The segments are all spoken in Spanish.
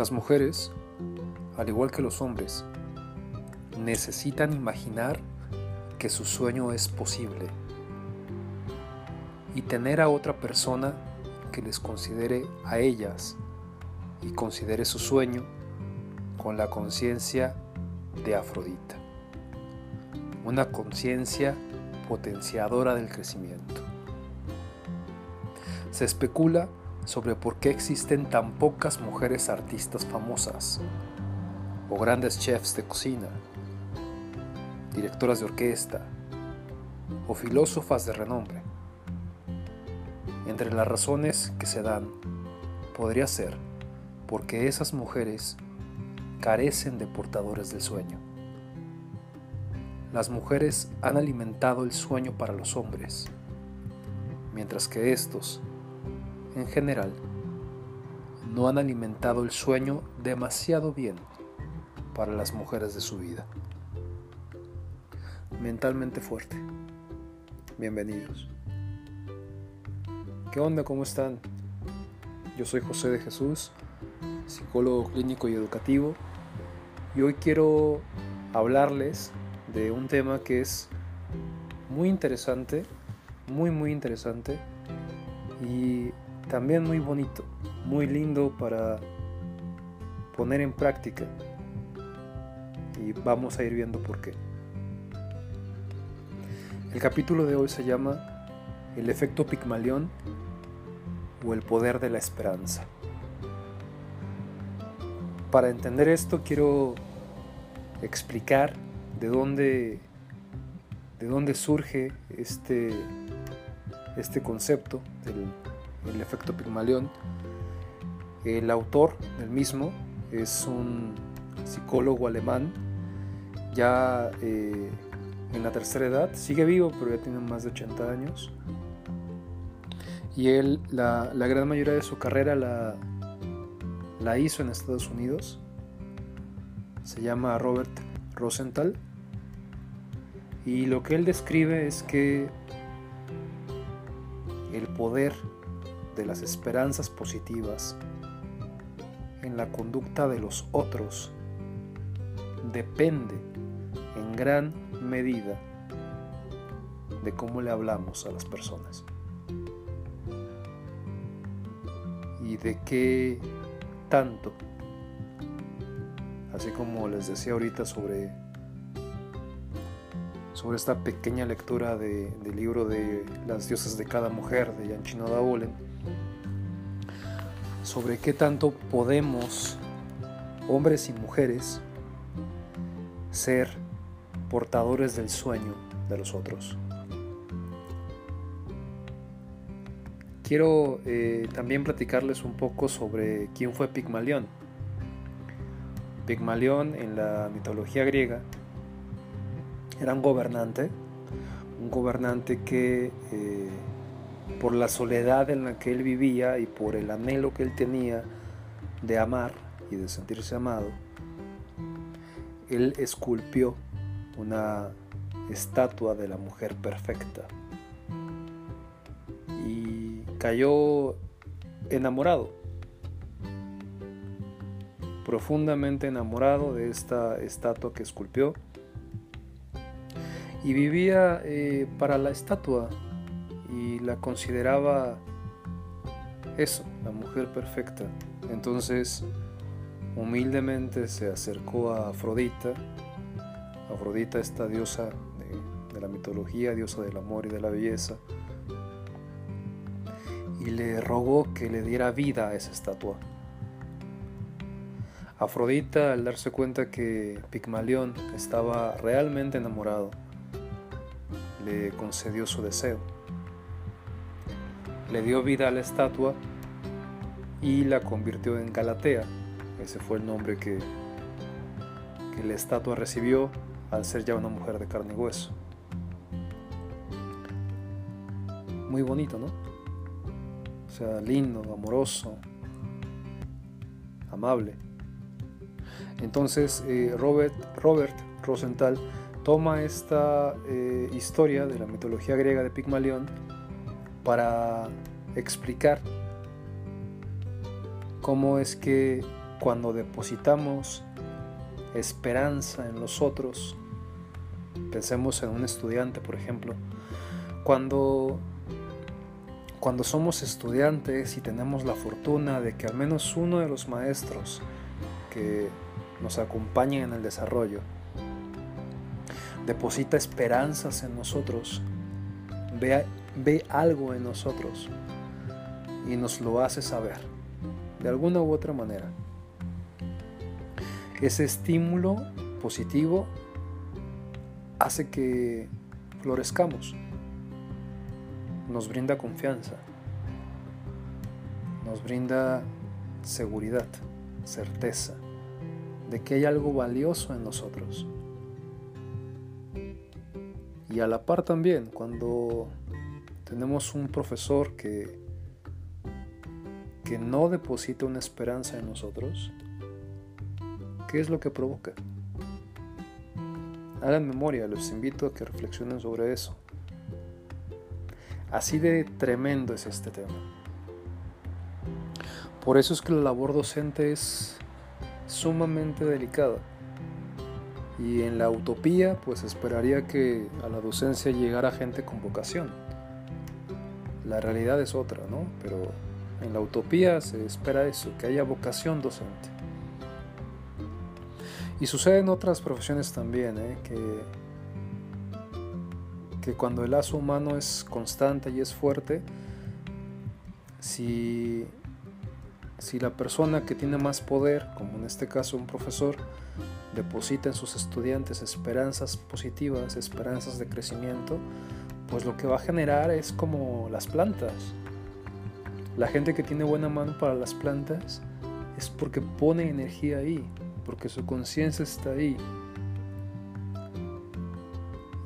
Las mujeres, al igual que los hombres, necesitan imaginar que su sueño es posible y tener a otra persona que les considere a ellas y considere su sueño con la conciencia de Afrodita, una conciencia potenciadora del crecimiento. Se especula sobre por qué existen tan pocas mujeres artistas famosas o grandes chefs de cocina, directoras de orquesta o filósofas de renombre. Entre las razones que se dan podría ser porque esas mujeres carecen de portadores del sueño. Las mujeres han alimentado el sueño para los hombres, mientras que estos en general, no han alimentado el sueño demasiado bien para las mujeres de su vida. Mentalmente fuerte. Bienvenidos. ¿Qué onda? ¿Cómo están? Yo soy José de Jesús, psicólogo clínico y educativo, y hoy quiero hablarles de un tema que es muy interesante, muy muy interesante, y también muy bonito, muy lindo para poner en práctica. Y vamos a ir viendo por qué. El capítulo de hoy se llama El efecto Pigmalión o el poder de la esperanza. Para entender esto quiero explicar de dónde, de dónde surge este, este concepto del el efecto Pigmalión. El autor del mismo es un psicólogo alemán, ya eh, en la tercera edad, sigue vivo, pero ya tiene más de 80 años. Y él, la, gran mayoría de su carrera la, la hizo en Estados Unidos. Se llama Robert Rosenthal. Y lo que él describe es que el poder de las esperanzas positivas en la conducta de los otros depende en gran medida de cómo le hablamos a las personas y de qué tanto, así como les decía ahorita sobre, sobre esta pequeña lectura de, del libro de Las diosas de cada mujer de Jan Chinoda sobre qué tanto podemos, hombres y mujeres, ser portadores del sueño de los otros. Quiero eh, también platicarles un poco sobre quién fue Pigmalión. Pigmalión en la mitología griega era un gobernante, un gobernante que eh, por la soledad en la que él vivía y por el anhelo que él tenía de amar y de sentirse amado, él esculpió una estatua de la mujer perfecta y cayó enamorado, profundamente enamorado de esta estatua que esculpió. Y vivía eh, para la estatua y la consideraba eso, la mujer perfecta. Entonces, humildemente se acercó a Afrodita, Afrodita esta diosa de, la mitología, diosa del amor y de la belleza, y le rogó que le diera vida a esa estatua. Afrodita, al darse cuenta que Pigmalión estaba realmente enamorado, le concedió su deseo le dio vida a la estatua y la convirtió en Galatea. Ese fue el nombre que, que la estatua recibió al ser ya una mujer de carne y hueso. Muy bonito, ¿no? O sea, lindo, amoroso, amable. Entonces eh, Robert, Rosenthal toma esta eh, historia de la mitología griega de Pigmalión para explicar cómo es que cuando depositamos esperanza en los otros, pensemos en un estudiante, por ejemplo, cuando cuando somos estudiantes y tenemos la fortuna de que al menos uno de los maestros que nos acompaña en el desarrollo deposita esperanzas en nosotros, ve, ve algo en nosotros y nos lo hace saber, de alguna u otra manera. Ese estímulo positivo hace que florezcamos nos brinda confianza, nos brinda seguridad, certeza de que hay algo valioso en nosotros. Y a la par también, cuando tenemos un profesor que, que no deposita una esperanza en nosotros, ¿qué es lo que provoca? Hagan memoria, los invito a que reflexionen sobre eso. Así de tremendo es este tema. Por eso es que la labor docente es sumamente delicada. Y en la utopía, pues esperaría que a la docencia llegara gente con vocación. La realidad es otra, ¿no? Pero en la utopía se espera eso, que haya vocación docente. Y sucede en otras profesiones también, ¿eh? que que cuando el lazo humano es constante y es fuerte, si, si la persona que tiene más poder, como en este caso un profesor, deposita en sus estudiantes esperanzas positivas, esperanzas de crecimiento, pues lo que va a generar es como las plantas. La gente que tiene buena mano para las plantas es porque pone energía ahí, porque su conciencia está ahí,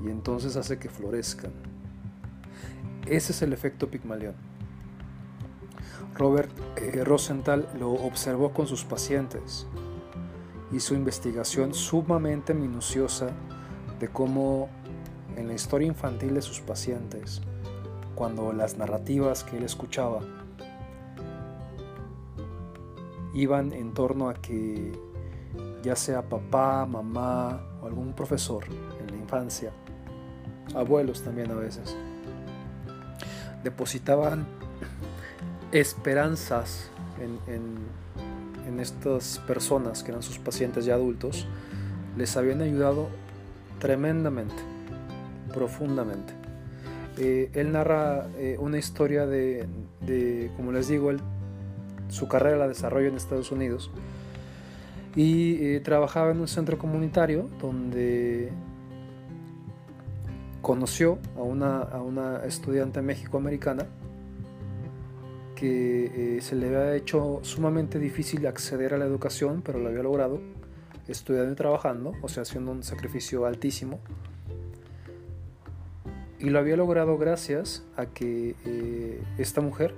y entonces hace que florezcan. Ese es el efecto Pigmalión. Robert eh, Rosenthal lo observó con sus pacientes. Hizo investigación sumamente minuciosa de cómo en la historia infantil de sus pacientes, cuando las narrativas que él escuchaba iban en torno a que ya sea papá, mamá o algún profesor en la infancia abuelos también a veces, depositaban esperanzas en, estas personas que eran sus pacientes ya adultos, les habían ayudado tremendamente, profundamente. Eh, él narra eh, una historia de, como les digo, su carrera la desarrolla en Estados Unidos y eh, trabajaba en un centro comunitario donde conoció a una, a una estudiante méxico-americana que se le había hecho sumamente difícil acceder a la educación, pero lo había logrado estudiando y trabajando, o sea, haciendo un sacrificio altísimo. Y lo había logrado gracias a que eh, esta mujer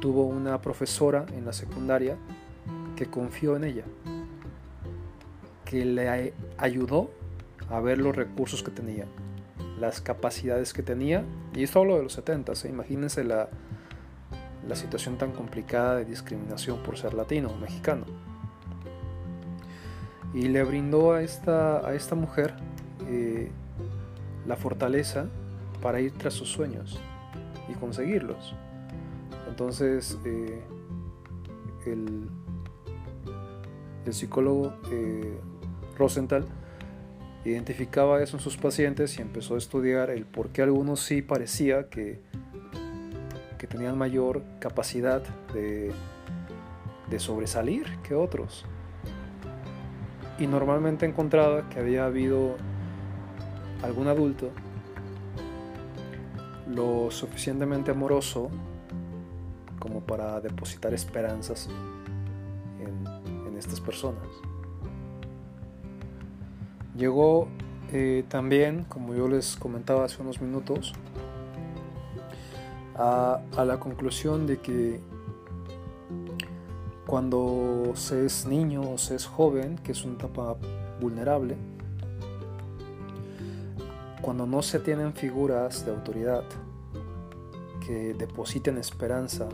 tuvo una profesora en la secundaria que confió en ella, que le ayudó a ver los recursos que tenía las capacidades que tenía. Y esto hablo de los 70, ¿eh? imagínense la, la situación tan complicada de discriminación por ser latino o mexicano. Y le brindó a esta, a esta mujer eh, la fortaleza para ir tras sus sueños y conseguirlos. Entonces, eh, el, el, psicólogo Rosenthal identificaba eso en sus pacientes y empezó a estudiar el por qué algunos sí parecía que, que tenían mayor capacidad de, de sobresalir que otros. Y normalmente encontraba que había habido algún adulto lo suficientemente amoroso como para depositar esperanzas en, estas personas. Llegó eh, también, como yo les comentaba hace unos minutos, a, la conclusión de que cuando se es niño o se es joven, que es una etapa vulnerable, cuando no se tienen figuras de autoridad que depositen esperanza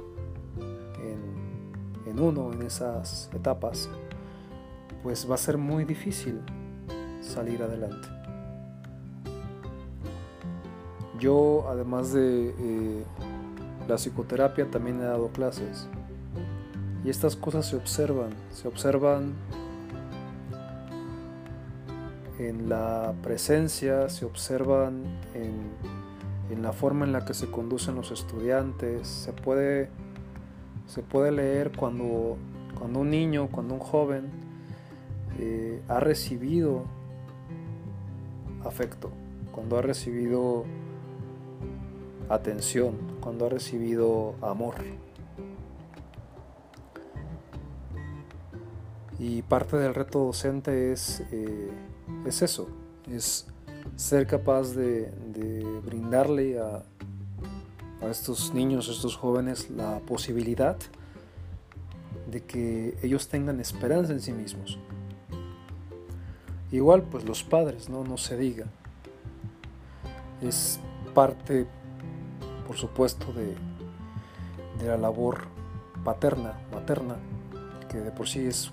en uno en esas etapas, pues va a ser muy difícil salir adelante. Yo, además de eh, la psicoterapia, también he dado clases. Y estas cosas se observan, se observan en la presencia, se observan en, la forma en la que se conducen los estudiantes, se puede, se puede leer cuando, cuando un niño, cuando un joven eh, ha recibido afecto, cuando ha recibido atención, cuando ha recibido amor. Y parte del reto docente es, eh, es eso, es ser capaz de, brindarle a, a estos niños, a estos jóvenes, la posibilidad de que ellos tengan esperanza en sí mismos. Igual pues los padres, no, no se diga. Es parte, por supuesto, de, de la labor paterna, materna, que de por sí es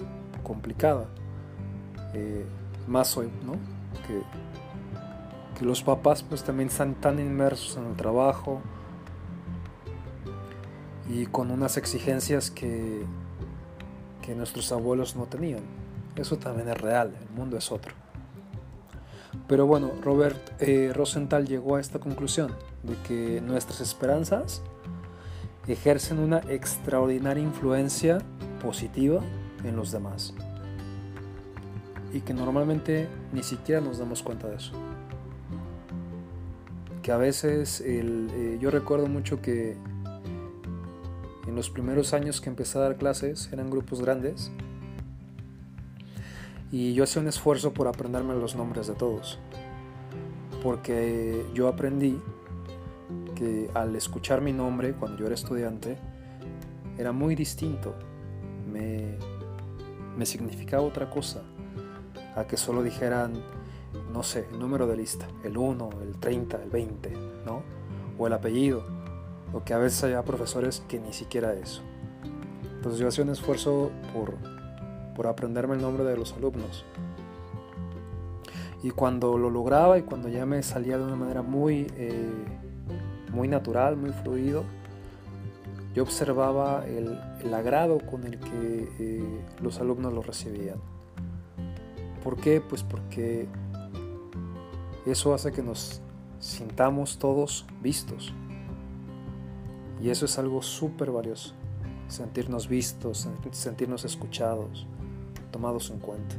complicada, eh, más hoy, ¿no? Que, los papás pues también están tan inmersos en el trabajo y con unas exigencias que, que nuestros abuelos no tenían. Eso también es real, el mundo es otro. Pero bueno, Robert eh, Rosenthal llegó a esta conclusión de que nuestras esperanzas ejercen una extraordinaria influencia positiva en los demás. Y que normalmente ni siquiera nos damos cuenta de eso. Que a veces eh, yo recuerdo mucho que en los primeros años que empecé a dar clases eran grupos grandes y yo hacía un esfuerzo por aprenderme los nombres de todos. Porque yo aprendí que al escuchar mi nombre cuando yo era estudiante era muy distinto. Me me significaba otra cosa a que solo dijeran, no sé, el número de lista, el 1, el 30, el 20, ¿no? O el apellido, o que a veces haya profesores que ni siquiera eso. Entonces yo hacía un esfuerzo por, por aprenderme el nombre de los alumnos. Y cuando lo lograba y cuando ya me salía de una manera muy, eh, muy natural, muy fluido, yo observaba el, agrado con el que eh, los alumnos lo recibían. ¿Por qué? Pues porque eso hace que nos sintamos todos vistos. Y eso es algo súper valioso. Sentirnos vistos, sentirnos escuchados, tomados en cuenta.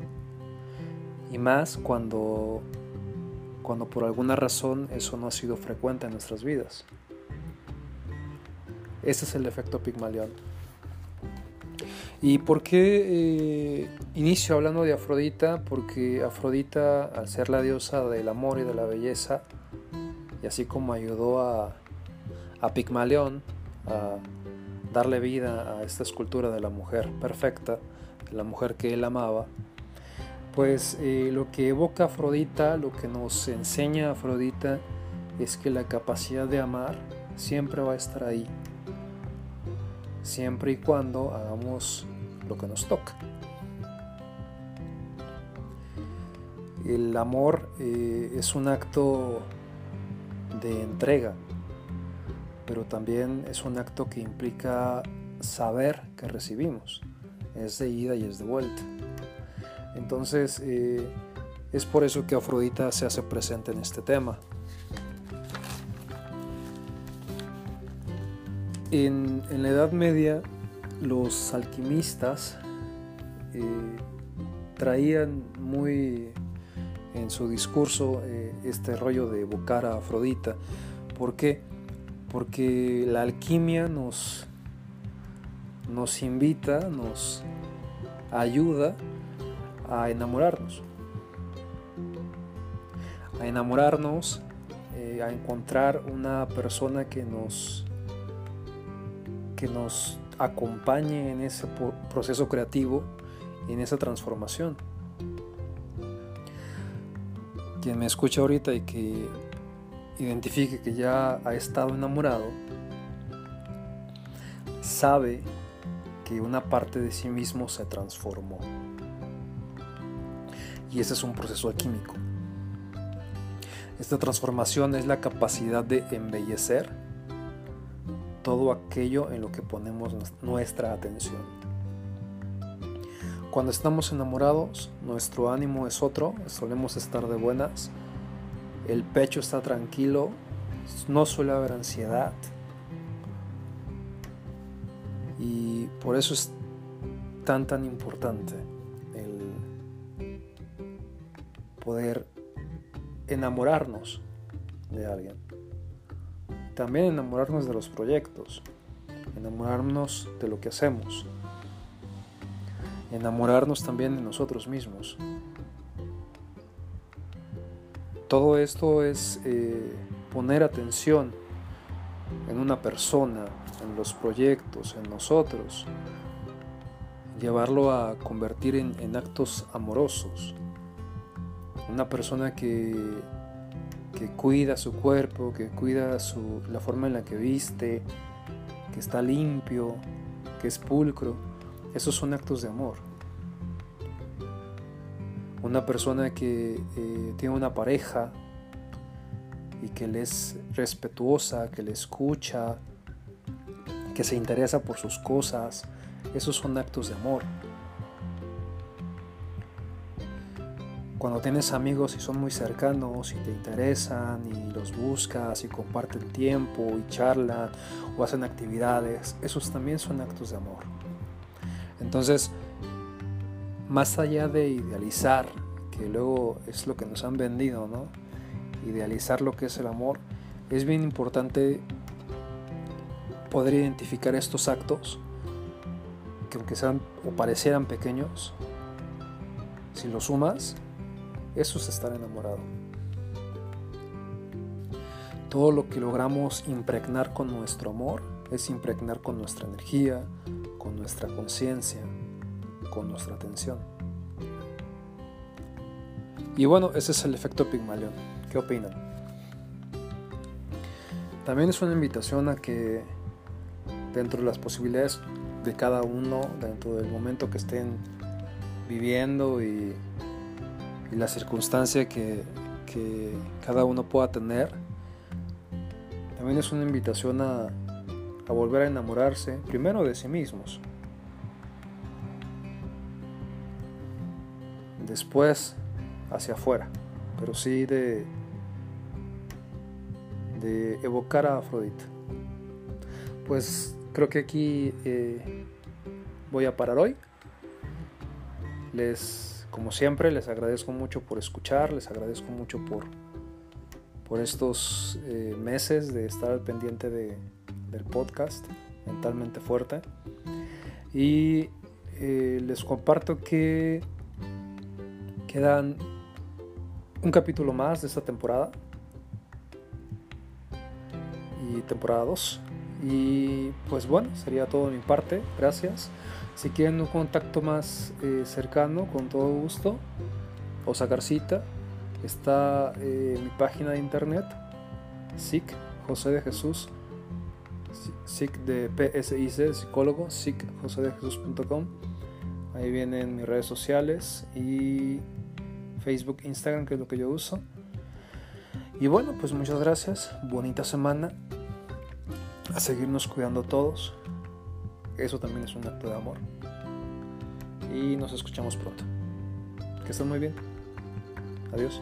Y más cuando, cuando por alguna razón eso no ha sido frecuente en nuestras vidas. Ese es el efecto Pigmalión. ¿Y por qué eh, inicio hablando de Afrodita? Porque Afrodita, al ser la diosa del amor y de la belleza, y así como ayudó a, a Pigmalión a darle vida a esta escultura de la mujer perfecta, de la mujer que él amaba, pues eh, lo que evoca Afrodita, lo que nos enseña Afrodita, es que la capacidad de amar siempre va a estar ahí, siempre y cuando hagamos lo que nos toca. El amor eh, es un acto de entrega, pero también es un acto que implica saber que recibimos. Es de ida y es de vuelta. Entonces, eh, es por eso que Afrodita se hace presente en este tema. En, la Edad Media los alquimistas eh, traían muy en su discurso eh, este rollo de evocar a Afrodita. ¿Por qué? Porque la alquimia nos, nos invita, nos ayuda a enamorarnos. A enamorarnos, eh, a encontrar una persona que nos que nos acompañe en ese proceso creativo y en esa transformación. Quien me escucha ahorita y que identifique que ya ha estado enamorado, sabe que una parte de sí mismo se transformó. Y ese es un proceso alquímico. Esta transformación es la capacidad de embellecer todo aquello en lo que ponemos nuestra atención. Cuando estamos enamorados, nuestro ánimo es otro, solemos estar de buenas, el pecho está tranquilo, no suele haber ansiedad. Y por eso es tan tan importante el poder enamorarnos de alguien. También enamorarnos de los proyectos, enamorarnos de lo que hacemos, enamorarnos también de nosotros mismos. Todo esto es eh, poner atención en una persona, en los proyectos, en nosotros, llevarlo a convertir en actos amorosos. Una persona que que cuida su cuerpo, que cuida su, la forma en la que viste, que está limpio, que es pulcro. Esos son actos de amor. Una persona que eh, tiene una pareja y que le es respetuosa, que le escucha, que se interesa por sus cosas, esos son actos de amor. Cuando tienes amigos y son muy cercanos y te interesan y los buscas y comparten tiempo y charlan o hacen actividades, esos también son actos de amor. Entonces, más allá de idealizar, que luego es lo que nos han vendido, ¿no? Idealizar lo que es el amor, es bien importante poder identificar estos actos que aunque sean o parecieran pequeños, si los sumas, eso es estar enamorado. Todo lo que logramos impregnar con nuestro amor es impregnar con nuestra energía, con nuestra conciencia, con nuestra atención. Y bueno, ese es el efecto Pigmalión. ¿Qué opinan? También es una invitación a que dentro de las posibilidades de cada uno, dentro del momento que estén viviendo y y la circunstancia que, cada uno pueda tener, también es una invitación a, volver a enamorarse primero de sí mismos, después hacia afuera, pero sí de, de evocar a Afrodita. Pues creo que aquí eh, voy a parar hoy. Les como siempre, les agradezco mucho por escuchar, les agradezco mucho por, por estos eh, meses de estar al pendiente del podcast mentalmente fuerte. Y eh, les comparto que quedan un capítulo más de esta temporada y temporada 2. Y pues bueno, sería todo de mi parte. Gracias. Si quieren un contacto más eh, cercano, con todo gusto, o sacar cita, está eh, mi página de internet, SIC, José de Jesús, SIC de PSIC, psicólogo, SIC. Ahí vienen mis redes sociales y Facebook, Instagram, que es lo que yo uso. Y bueno, pues muchas gracias, bonita semana, a seguirnos cuidando todos. Eso también es un acto de amor. Y nos escuchamos pronto. Que estén muy bien. Adiós.